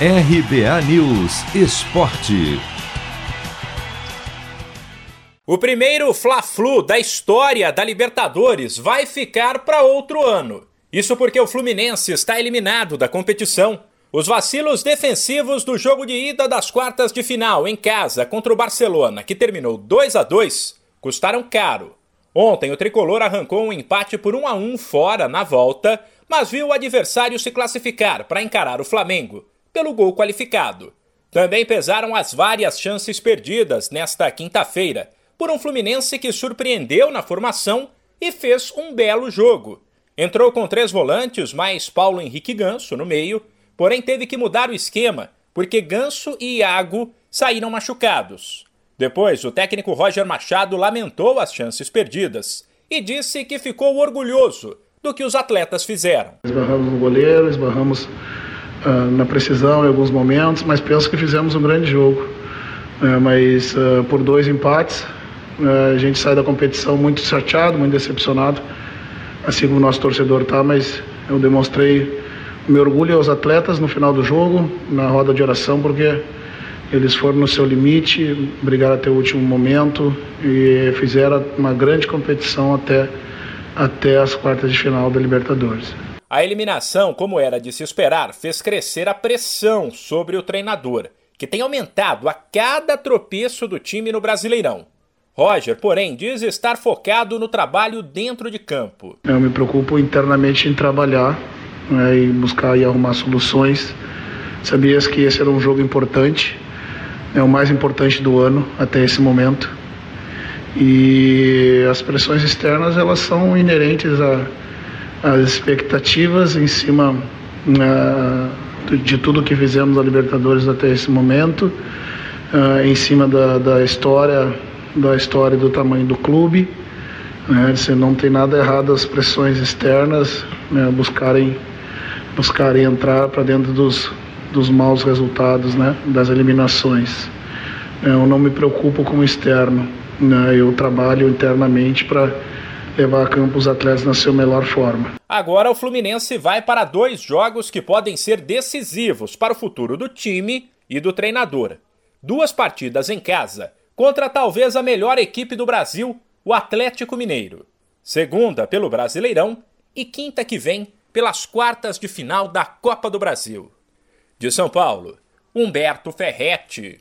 RBA News Esporte. O primeiro Fla-Flu da história da Libertadores vai ficar para outro ano. Isso porque o Fluminense está eliminado da competição. Os vacilos defensivos do jogo de ida das quartas de final em casa contra o Barcelona, que terminou 2 a 2, custaram caro. Ontem o tricolor arrancou um empate por 1 a 1 fora na volta, mas viu o adversário se classificar para encarar o Flamengo pelo gol qualificado. Também pesaram as várias chances perdidas nesta quinta-feira por um Fluminense que surpreendeu na formação e fez um belo jogo. Entrou com três volantes, mais Paulo Henrique Ganso no meio, porém teve que mudar o esquema porque Ganso e Iago saíram machucados. Depois, o técnico Roger Machado lamentou as chances perdidas e disse que ficou orgulhoso do que os atletas fizeram. Esbarramos no goleiro, esbarramos na precisão em alguns momentos, mas penso que fizemos um grande jogo. Uh, mas uh, por dois empates, a gente sai da competição muito chateado, muito decepcionado, assim como o nosso torcedor está, mas eu demonstrei o meu orgulho aos atletas no final do jogo, na roda de oração, porque eles foram no seu limite, brigaram até o último momento e fizeram uma grande competição até, até as quartas de final da Libertadores. A eliminação, como era de se esperar, fez crescer a pressão sobre o treinador, que tem aumentado a cada tropeço do time no Brasileirão. Roger, porém, diz estar focado no trabalho dentro de campo. Eu me preocupo internamente em trabalhar né, e buscar e arrumar soluções. Sabias que esse era um jogo importante, é o mais importante do ano até esse momento. E as pressões externas elas são inerentes a as expectativas em cima uh, de tudo que fizemos na Libertadores até esse momento, uh, em cima da, da, história, da história do tamanho do clube. Né? Você não tem nada errado as pressões externas né? buscarem, buscarem entrar para dentro dos, dos maus resultados né? das eliminações. Eu não me preocupo com o externo, né? eu trabalho internamente para levar a campo os atletas na sua melhor forma. Agora o Fluminense vai para dois jogos que podem ser decisivos para o futuro do time e do treinador. Duas partidas em casa contra talvez a melhor equipe do Brasil, o Atlético Mineiro. Segunda pelo Brasileirão e quinta que vem pelas quartas de final da Copa do Brasil. De São Paulo, Humberto Ferretti,